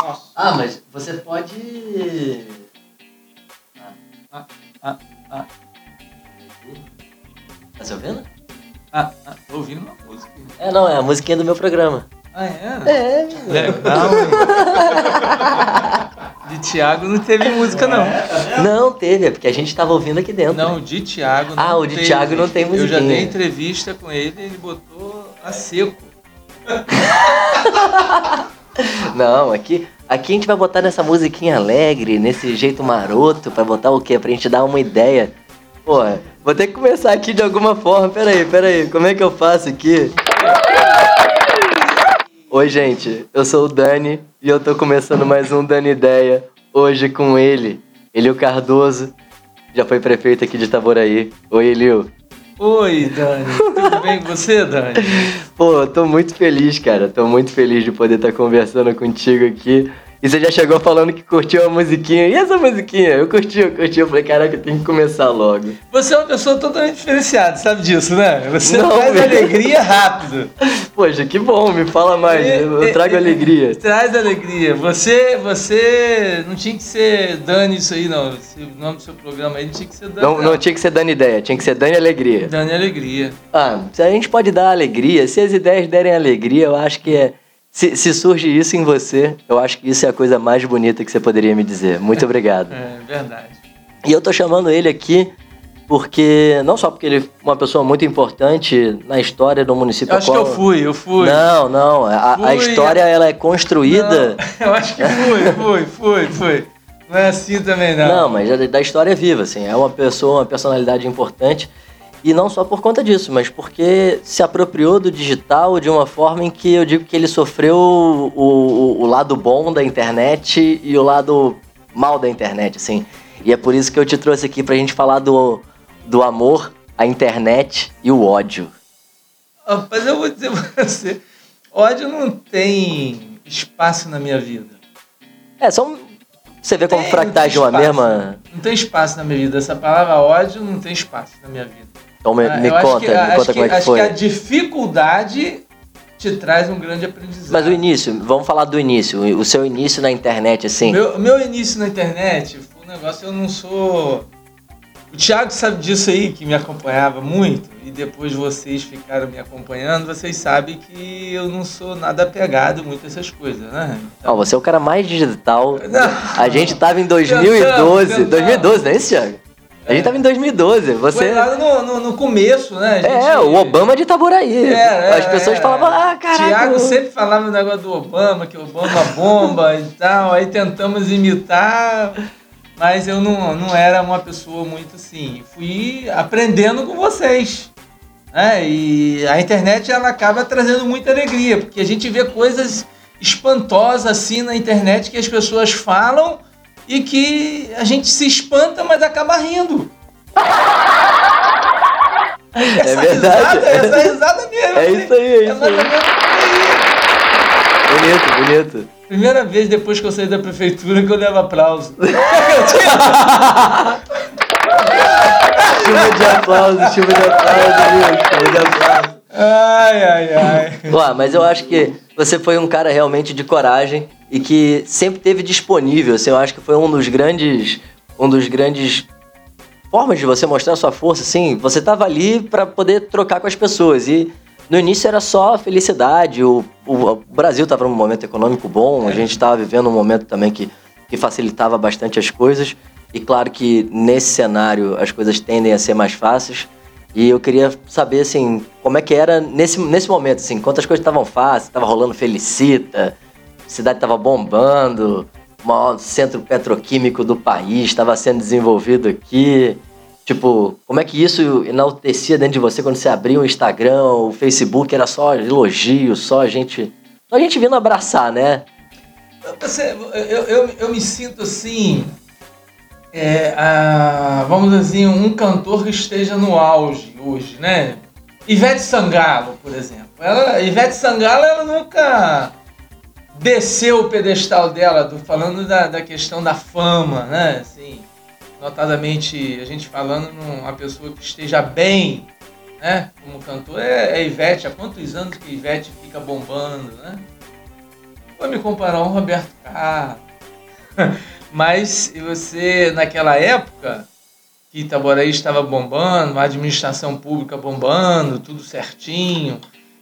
Nossa. Ah, mas você pode. Ah, ah, ah. Tá se ouvindo? Ah, ah, tô ouvindo uma música. É, não, é a musiquinha do meu programa. Ah, é? É. Legal, hein? De Thiago não teve música, não. Não teve, é porque a gente tava ouvindo aqui dentro. Não, de Thiago não Ah, o de teve. Thiago não tem Eu já dei entrevista com ele ele botou a seco. Não, aqui, aqui a gente vai botar nessa musiquinha alegre, nesse jeito maroto, pra botar o quê? Pra gente dar uma ideia. Pô, vou ter que começar aqui de alguma forma. Pera aí, pera aí, como é que eu faço aqui? Oi, gente, eu sou o Dani e eu tô começando mais um Dani Ideia. Hoje com ele, Elio Cardoso, já foi prefeito aqui de Itaboraí. Oi, Elio. Oi, Dani. Tudo bem com você, Dani? Pô, eu tô muito feliz, cara. Tô muito feliz de poder estar conversando contigo aqui. E você já chegou falando que curtiu a musiquinha. E essa musiquinha? Eu curti, eu curti. Eu falei, caraca, eu tenho que começar logo. Você é uma pessoa totalmente diferenciada, sabe disso, né? Você Não, traz meu. alegria rápido. Poxa, que bom, me fala mais. Eu, eu trago alegria. Traz alegria. Você, você não tinha que ser Dani isso aí, não. Esse- O nome do seu programa aí não tinha que ser Dani. Não, não tinha que ser dando ideia, tinha que ser dando alegria. Dani Alegria. Ah, se a gente pode dar alegria, se as ideias derem alegria, eu acho que é. Se, se surge isso em você, eu acho que isso é a coisa mais bonita que você poderia me dizer. Muito obrigado. É verdade. E eu tô chamando ele aqui porque, não só porque ele é uma pessoa muito importante na história do município. Eu acho que qual- eu fui, eu fui. Não, não. A, a história ela é construída. Não, eu acho que fui, fui, fui, fui. Não é assim também, não. Não, mas é da história viva, assim. É uma pessoa, uma personalidade importante. E não só por conta disso, mas porque se apropriou do digital de uma forma em que eu digo que ele sofreu o, o, o lado bom da internet e o lado mal da internet, assim. E é por isso que eu te trouxe aqui pra gente falar do, do amor, a internet e o ódio. Mas eu vou dizer pra você, ódio não tem espaço na minha vida. É, são. Você vê como Tem, fractais de uma mesma. Não tem espaço na minha vida. Essa palavra ódio não tem espaço na minha vida. Então me, Ah, me acho conta, que- me acho conta como é que acho foi. que a dificuldade te traz um grande aprendizado. Mas o início, vamos falar do início, o seu início na internet, assim. Meu, meu início na internet foi um negócio, eu não sou. O Thiago sabe disso aí, que me acompanhava muito, e depois vocês ficaram me acompanhando, vocês sabem que eu não sou nada apegado muito a essas coisas, né? Ó, você é o cara mais digital. Não. A gente tava em Tentamos, 2012. tentamos. 2012, não é isso, Thiago? A gente tava em 2012. Você. Foi lá no, no, no começo, né? A gente- É, o Obama de Itaboraí. É, é, As pessoas é. falavam, ah, caraca. Tiago sempre falava o negócio do Obama, que o Obama bomba e tal. Aí tentamos imitar, mas eu não, não era uma pessoa muito assim. Fui aprendendo com vocês. Né? E a internet ela acaba trazendo muita alegria, porque a gente vê coisas espantosas assim na internet que as pessoas falam e que a gente se espanta, mas acaba rindo. É verdade. Risada, essa risada mesmo. É isso aí, é É isso aí. Bonito, bonito. Primeira vez depois que eu saí da prefeitura que eu levo aplauso. Chuva de aplausos, chuva de aplausos, viu? Chuva de aplausos. Ai, ai, ai. Ué, mas eu acho que você foi um cara realmente de coragem e que sempre teve disponível. Assim, eu acho que foi um dos grandes, um dos grandes formas de você mostrar sua força. Assim, você tava ali para poder trocar com as pessoas e no início era só felicidade. O, o, o Brasil estava num momento econômico bom. A gente estava vivendo um momento também que, que facilitava bastante as coisas. E claro que nesse cenário as coisas tendem a ser mais fáceis. E eu queria saber, assim, como é que era nesse, nesse momento, assim, quantas coisas estavam fáceis, tava rolando Felicita, a cidade tava bombando, o maior centro petroquímico do país estava sendo desenvolvido aqui. Tipo, como é que isso enaltecia dentro de você quando você abria o Instagram, o Facebook, era só elogio, só gente. Só gente vindo abraçar, né? Eu, eu, eu me sinto assim. é, ah, vamos dizer assim, um cantor que esteja no auge hoje, né? Ivete Sangalo, por exemplo. Ela, Ivete Sangalo, ela nunca desceu o pedestal dela, tô falando da, da questão da fama, né? Assim, notadamente, a gente falando numa pessoa que esteja bem, né? Como cantor, é, é Ivete. Há quantos anos que Ivete fica bombando, né? vou me comparar ao Roberto Carlos. Mas você, naquela época, que Itaboraí estava bombando, a administração pública bombando, tudo certinho.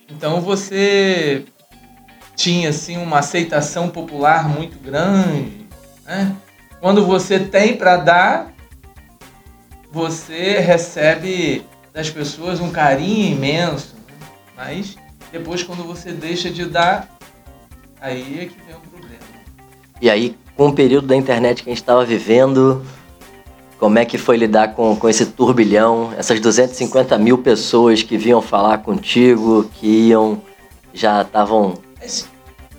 Então você tinha assim uma aceitação popular muito grande, né? Quando você tem para dar, você recebe das pessoas um carinho imenso, né? mas depois quando você deixa de dar, aí é que vem o problema. E aí, com o período da internet que a gente estava vivendo, como é que foi lidar com, com esse turbilhão, essas 250 mil pessoas que vinham falar contigo, que iam, já estavam...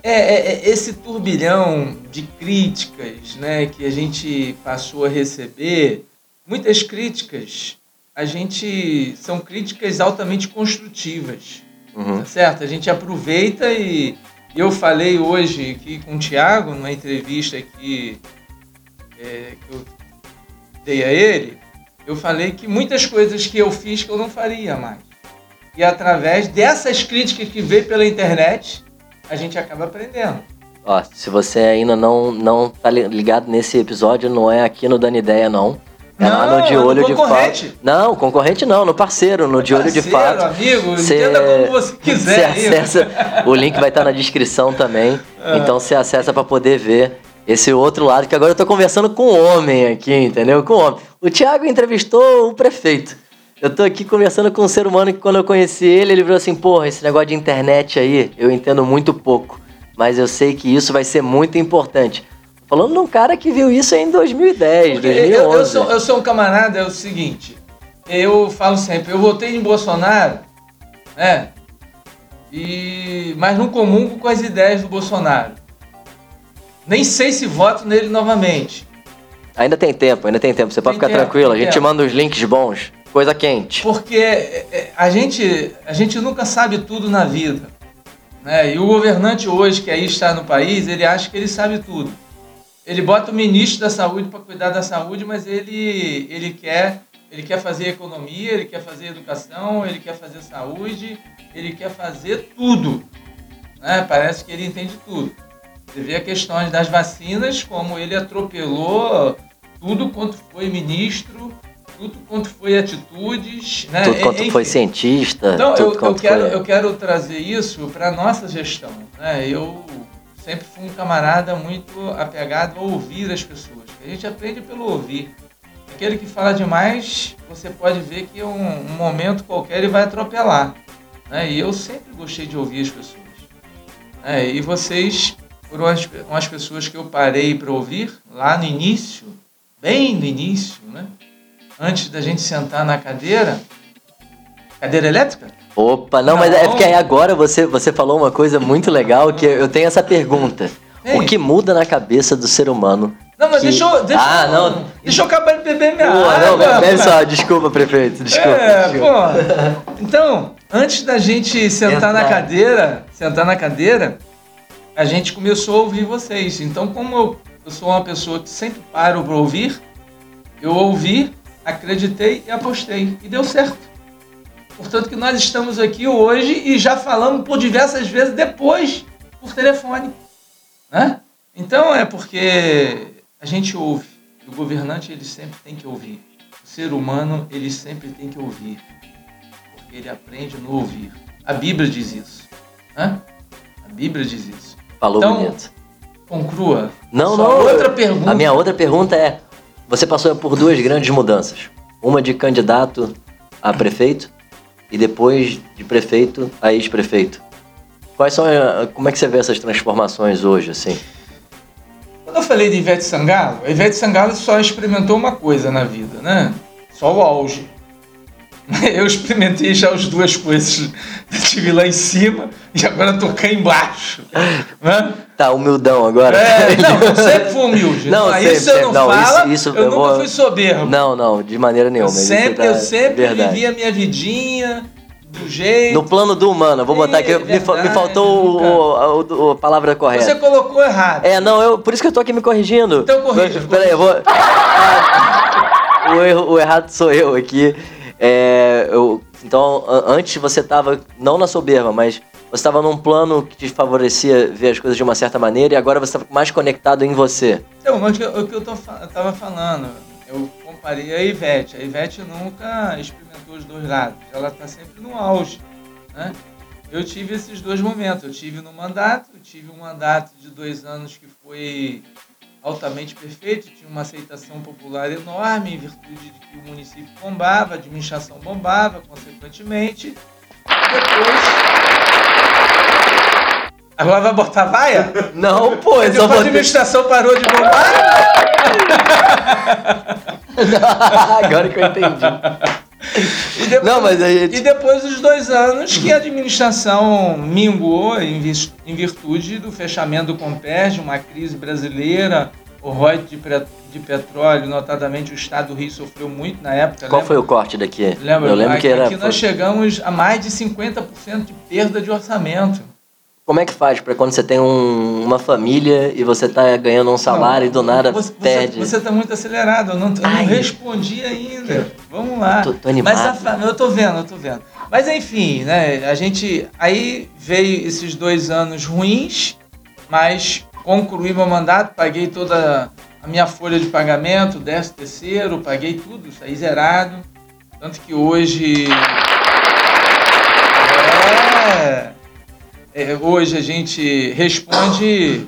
É, é, é, esse turbilhão de críticas né, que a gente passou a receber, muitas críticas, a gente são críticas altamente construtivas, uhum. tá certo? A gente aproveita e eu falei hoje aqui com o Thiago, numa entrevista aqui é, que eu dei a ele, eu falei que muitas coisas que eu fiz que eu não faria mais. E através dessas críticas que veio pela internet, a gente acaba aprendendo. Ó, se você ainda não, não tá ligado nesse episódio, não é aqui no Dando Ideia, não. É não, lá no De Olho no de Fato. Não, concorrente não, no parceiro, no De Olho de Fato. amigo, cê, entenda como você quiser. Você acessa, o link vai estar na descrição também. É. Então você acessa para poder ver esse outro lado, que agora eu tô conversando com um homem aqui, entendeu? Com um homem. O Thiago entrevistou o prefeito. Eu tô aqui conversando com um ser humano que quando eu conheci ele, ele falou assim, porra, esse negócio de internet aí, eu entendo muito pouco. Mas eu sei que isso vai ser muito importante. Falando de um cara que viu isso em 2010, Porque 2011. Eu, eu, sou, eu sou um camarada, é o seguinte, eu falo sempre, eu votei em Bolsonaro, né? E, mas não comungo com as ideias do Bolsonaro. Nem sei se voto nele novamente. Ainda tem tempo, ainda tem tempo. Você tem pode ficar tempo, tranquilo, a gente tempo. manda os links bons coisa quente. Porque é, é, a gente, a gente nunca sabe tudo na vida. Né? E o governante hoje, que aí está no país, ele acha que ele sabe tudo. Ele bota o ministro da saúde para cuidar da saúde, mas ele, ele, quer, ele quer fazer economia, ele quer fazer educação, ele quer fazer saúde, ele quer fazer tudo. Né? Parece que ele entende tudo. Você vê a questão das vacinas, como ele atropelou tudo quanto foi ministro tudo quanto foi atitudes, né? Tudo quanto Enfim. foi cientista. Então, eu, eu, quero, foi... eu quero trazer isso para a nossa gestão. Né? Eu sempre fui um camarada muito apegado a ouvir as pessoas. A gente aprende pelo ouvir. Aquele que fala demais, você pode ver que um, um momento qualquer ele vai atropelar. Né? E eu sempre gostei de ouvir as pessoas. Né? E vocês foram as, as pessoas que eu parei para ouvir lá no início, bem no início, né? Antes da gente sentar na cadeira. Cadeira elétrica? Opa, não, não, mas é porque aí agora você, você falou uma coisa muito legal que eu tenho essa pergunta. Ei. O que muda na cabeça do ser humano? Não, mas que... deixa eu. Deixa ah, não. Deixa eu acabar de beber minha Pô, água. Não, bebe só, desculpa, prefeito. Desculpa. É, desculpa. pô. Então, antes da gente sentar na cadeira, sentar na cadeira, a gente começou a ouvir vocês. Então, como eu, eu sou uma pessoa que sempre paro para ouvir, eu ouvi acreditei e apostei. E deu certo. Portanto, que nós estamos aqui hoje e já falamos por diversas vezes depois por telefone. Né? Então é porque a gente ouve. O governante ele sempre tem que ouvir. O ser humano ele sempre tem que ouvir. Porque ele aprende no ouvir. A Bíblia diz isso. Né? A Bíblia diz isso. Falou então, bonito. Conclua. Não, não. Outra pergunta. A minha outra pergunta é: você passou por duas grandes mudanças. Uma de candidato a prefeito e depois de prefeito a ex-prefeito. Quais são, eh, como é que você vê essas transformações hoje, assim? Quando eu falei de Ivete Sangalo, a Ivete Sangalo só experimentou uma coisa na vida, né? Só o auge. Eu experimentei já as duas coisas. Estive lá em cima e agora tô cá embaixo. Né? Tá humildão agora. É, não, eu sempre fui humilde. Não, sempre, isso eu não, não fala, isso, isso eu, eu, nunca vou... fui soberbo. Não, não, de maneira nenhuma. Eu sempre, tá... eu sempre vivi a minha vidinha do jeito. No plano do humano, vou botar aqui. Verdade, me, faltou o, a palavra correta. Você colocou errado. É, não, eu, por isso que eu tô aqui me corrigindo. Então corrija. Peraí, eu vou. o, erro, o errado sou eu aqui. É, eu, então, antes você estava não na soberba, mas você estava num plano que te favorecia ver as coisas de uma certa maneira e agora você está mais conectado em você. Então, mas o que eu, tô, eu tava falando, eu comparei a Ivete. A Ivete nunca experimentou os dois lados, ela está sempre no auge, né? Eu tive esses dois momentos. Eu tive no mandato, eu tive um mandato de dois anos que foi altamente perfeito, tinha uma aceitação popular enorme, em virtude de que o município bombava, a administração bombava, consequentemente. Depois. Agora vai botar vaia? Não, pô, a administração parou de bombar? Agora que eu entendi. E depois, Não, mas aí... e depois dos dois anos que a administração minguou em, virtude do fechamento do Comperj, uma crise brasileira, o ROI de, de, petróleo, notadamente o estado do Rio sofreu muito na época. Qual lembra? foi o corte daqui? Lembra? Eu lembro aqui, que era... Aqui nós chegamos a mais de 50% de perda de orçamento. Como é que faz para quando você tem um, uma família e você tá ganhando um salário não, e do nada você, perde? Você, está muito acelerado, eu não, eu não respondi ainda. Vamos lá. Tô, tô animado. Mas a, eu tô vendo, eu tô vendo. Mas enfim, né? A gente. Aí veio esses dois anos ruins, mas concluí meu mandato, paguei toda a minha folha de pagamento, décimo terceiro, paguei tudo, saí zerado. Tanto que hoje. É, é, hoje a gente responde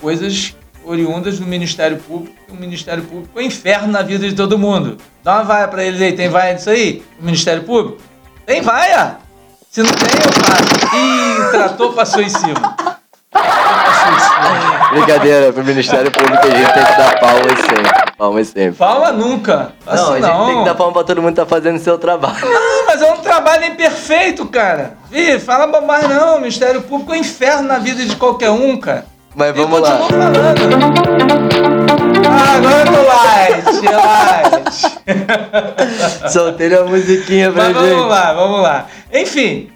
coisas oriundas do Ministério Público, o Ministério Público é o inferno na vida de todo mundo. Dá uma vaia para eles aí, tem vaia disso aí? O Ministério Público? Tem vaia! Se não tem, eu faço. Ih, tratou, passou em cima. Brincadeira, pro Ministério Público a gente tem que dar palmas sempre. Palmas sempre. Palma nunca. Assim, não, a gente não. tem que dar palma pra todo mundo que tá fazendo seu trabalho. Não, mas é um trabalho imperfeito, cara. Ih, fala bobagem não. O Ministério Público é um inferno na vida de qualquer um, cara. Mas vamos lá. Ah, agora eu tô light, light. Soltei uma musiquinha pra Mas gente. Vamos lá, vamos lá. Enfim,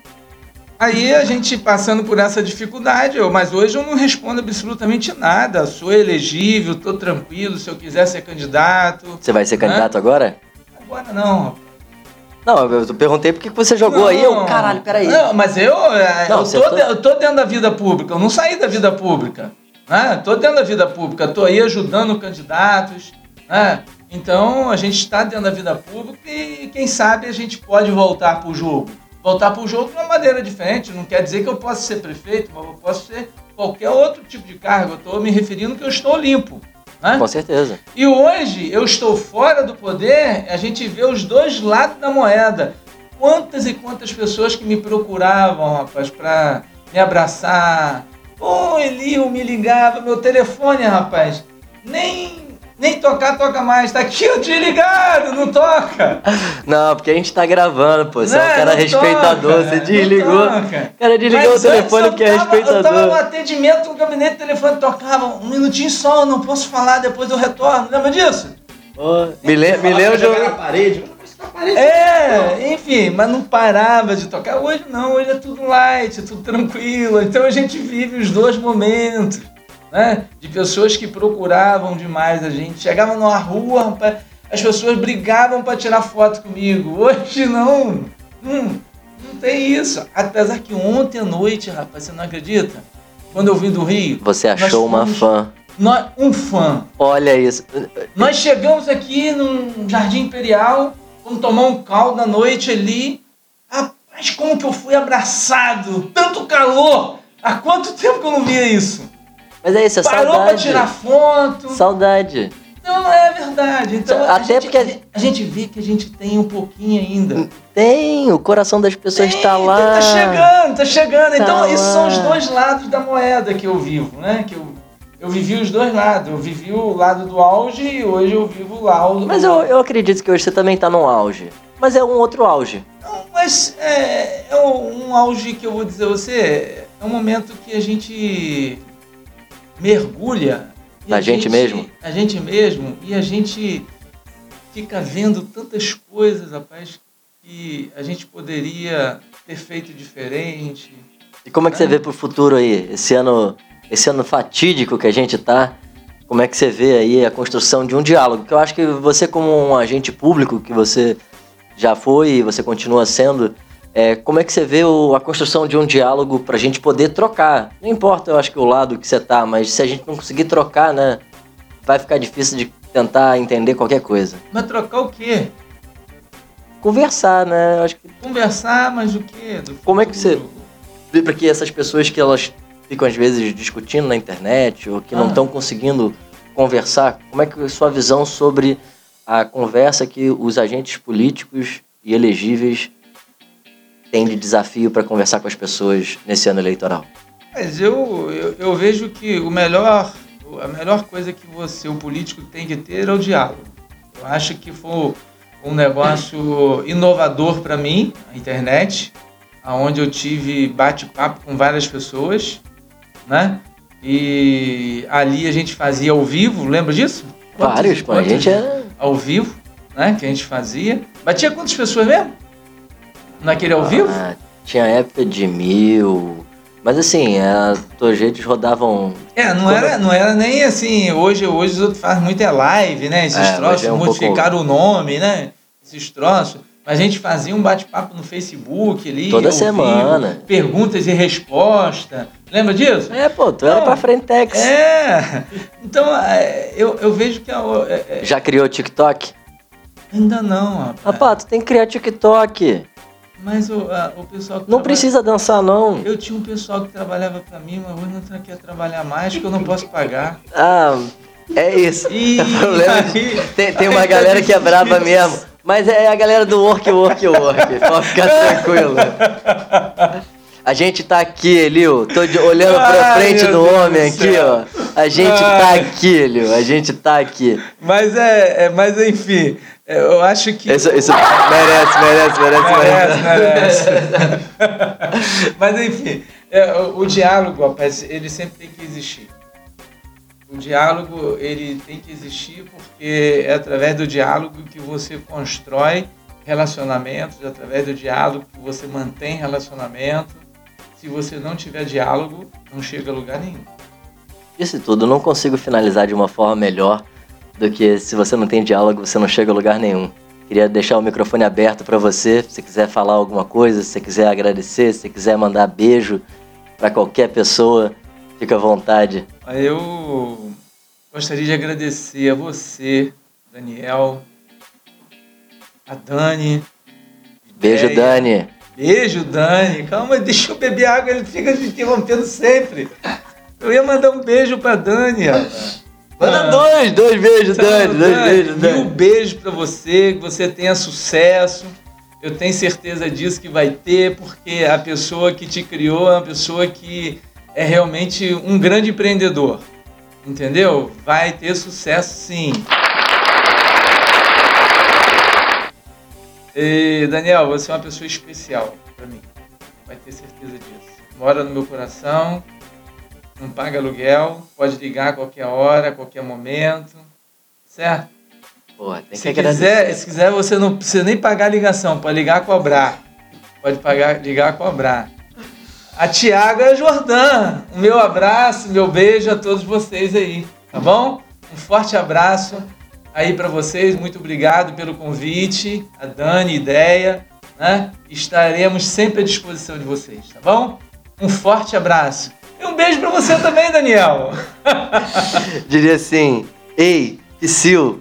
Aí a gente passando por essa dificuldade, mas hoje eu não respondo absolutamente nada. Sou elegível, tô tranquilo, se eu quiser ser candidato. Você vai ser né? candidato agora? Agora não. Não, eu perguntei porque você jogou não, aí, eu, caralho, peraí. Não, mas eu, é, não, eu, tô, tô... eu tô dentro da vida pública, eu não saí da vida pública. Né? Tô dentro da vida pública, tô aí ajudando candidatos. Né? Então a gente está dentro da vida pública e quem sabe a gente pode voltar pro jogo voltar para o jogo de uma maneira diferente. Não quer dizer que eu possa ser prefeito, mas eu posso ser qualquer outro tipo de cargo. Eu estou me referindo que eu estou limpo. Né? Com certeza. E hoje eu estou fora do poder, a gente vê os dois lados da moeda. Quantas e quantas pessoas que me procuravam, rapaz, para me abraçar. Pô, Elio me ligava, meu telefone, rapaz. Nem nem tocar, toca mais. Tá aqui o desligado, não toca. Não, porque a gente tá gravando, pô. Você não, é um cara respeitador, toca, você desligou. O cara desligou Mas o telefone porque é respeitador. Eu tava no atendimento no gabinete, o telefone tocava um minutinho só, eu não posso falar, depois eu retorno. Lembra disso? Oh, me, le me lembro de. Na parede. É, enfim, mas não parava de tocar. Hoje não, hoje é tudo light, é tudo tranquilo. Então a gente vive os dois momentos né? De pessoas que procuravam demais a gente. Chegavam numa rua, as pessoas brigavam para tirar foto comigo. Hoje não. Hum, não tem isso. Apesar que ontem à noite, rapaz, você não acredita? Quando eu vim do Rio. Você achou uma fã. Nós, um fã. Olha isso. Nós chegamos aqui no Jardim Imperial, vamos tomar um caldo à noite ali. Rapaz, como que eu fui abraçado! Tanto calor! Há quanto tempo que eu não via isso? Mas é isso, é Parou saudade. pra tirar foto. Saudade. Não, não é verdade. Então, Até a gente, porque a gente vê que a gente tem um pouquinho ainda. Tem, o coração das pessoas está lá. Tá chegando, tá chegando. Tá então, lá. esses são os dois lados da moeda que eu vivo, né? Que eu, eu vivi os dois lados. Eu vivi o lado do auge e hoje eu vivo o lado. Mas eu, eu acredito que hoje você também tá no auge. Mas é um outro auge. Não, mas é, é um auge que eu vou dizer a você. É um momento que a gente mergulha. Na gente, gente mesmo? A gente mesmo. E a gente fica vendo tantas coisas, rapaz, que a gente poderia ter feito diferente. E como é que né? você vê pro futuro aí? Esse ano, esse ano fatídico que a gente tá, como é que você vê aí a construção de um diálogo? Porque eu acho que você como um agente público que você já foi e você continua sendo, É, como é que você vê o, a construção de um diálogo para a gente poder trocar? Não importa, eu acho que o lado que você tá, mas se a gente não conseguir trocar, né, vai ficar difícil de tentar entender qualquer coisa. Mas trocar o quê? Conversar, né? Eu acho que Conversar, mas o quê? Do Como é que você- vê para que essas pessoas que elas ficam às vezes discutindo na internet ou que não Ah. estão conseguindo conversar, como é que é a sua visão sobre a conversa que os agentes políticos e elegíveis têm de desafio para conversar com as pessoas nesse ano eleitoral? Mas eu, eu, eu vejo que o melhor, a melhor coisa que você, o político, tem que ter é o diálogo. Eu acho que foi um negócio inovador para mim, a internet, onde eu tive bate-papo com várias pessoas, né? E ali a gente fazia ao vivo, lembra disso? Quantos- Vários, a quantos gente é. ao vivo, né? Que a gente fazia. Batia quantas pessoas mesmo? Naquele ao vivo? Ah, tinha época de mil. Mas assim, a Tojetes rodavam. É, não Como- era, não era nem assim. Hoje, hoje os outros fazem muito é live, né? Esses É, troços, é um modificaram o nome, né? Esses troços. Mas a gente fazia um bate-papo no Facebook ali. Toda semana. vivo, perguntas e respostas. Lembra disso? É, pô, tu era Não. pra Frentex. É. Então, é, eu, eu vejo que a, é, é, Já criou TikTok? ainda não, rapaz. Rapaz, tu tem que criar TikTok. Mas o, a- o pessoal que Não trabalha- precisa dançar, não. Eu tinha um pessoal que trabalhava pra mim, mas hoje não quer trabalhar mais, porque eu não posso pagar. Ah, é isso. E É problema de- Tem, tem uma tá galera que é braba mesmo. Mas é a galera do work, work, work. Pode ficar tranquilo. A gente tá aqui, Elio. Tô olhando pra Ai, frente meu do Deus homem do aqui, ó. A gente tá Ai. aqui, Elio. A gente tá aqui. Mas é, é- mas enfim, é, eu acho que. Isso, isso merece, merece, merece, Merece, merece. Mas enfim, é, o, o diálogo, rapaz, ele sempre tem que existir. O diálogo, ele tem que existir porque é através do diálogo que você constrói relacionamentos, é através do diálogo que você mantém relacionamento. Se você não tiver diálogo, não chega a lugar nenhum. Isso tudo, não consigo finalizar de uma forma melhor do que se você não tem diálogo, você não chega a lugar nenhum. Queria deixar o microfone aberto para você, se você quiser falar alguma coisa, se você quiser agradecer, se você quiser mandar beijo para qualquer pessoa, fica à vontade. Eu gostaria de agradecer a você, Daniel, a Dani. Beijo, Ideia. Dani. Beijo, Dani. Calma, deixa eu beber água, ele fica me interrompendo sempre. Eu ia mandar um beijo pra Dani, rapaz. Manda Ah. dois, dois beijos, Então, Dani, dois beijos, Mil Dani. beijos pra você, que você tenha sucesso. Eu tenho certeza disso que vai ter, porque a pessoa que te criou é uma pessoa que é realmente um grande empreendedor. Entendeu? Vai ter sucesso sim. E, Daniel, você é uma pessoa especial pra mim. Vai ter certeza disso. Mora no meu coração, não paga aluguel, pode ligar a qualquer hora, a qualquer momento. Certo? Pô, tem que Se agradecer. quiser, se quiser, você não precisa nem pagar a ligação, pode ligar a cobrar. Pode pagar, ligar a cobrar. A Tiaga Jordan, o meu abraço, meu beijo a todos vocês aí, tá bom? Um forte abraço aí para vocês, muito obrigado pelo convite, a Dani, ideia, né? Estaremos sempre à disposição de vocês, tá bom? Um forte abraço. E um beijo para você também, Daniel. Diria assim, ei, Psyll,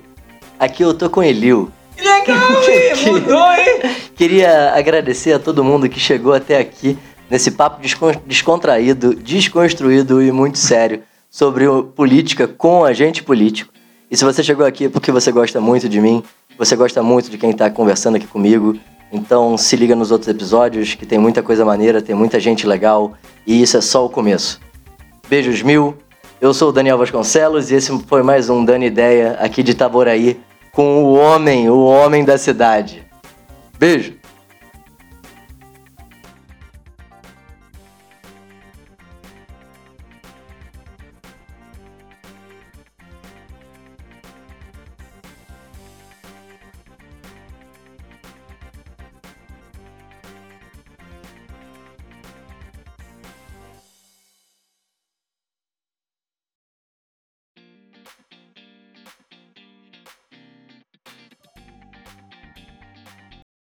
aqui eu tô com Elil. Que legal, hein? Mudou, hein? Queria agradecer a todo mundo que chegou até aqui nesse papo descon- descontraído, desconstruído e muito sério sobre política com agente político. E se você chegou aqui é porque você gosta muito de mim, você gosta muito de quem está conversando aqui comigo, então se liga nos outros episódios que tem muita coisa maneira, tem muita gente legal e isso é só o começo. Beijos mil. Eu sou o Daniel Vasconcelos e esse foi mais um Dani Ideia aqui de Itaboraí com o homem, o homem da cidade. Beijo.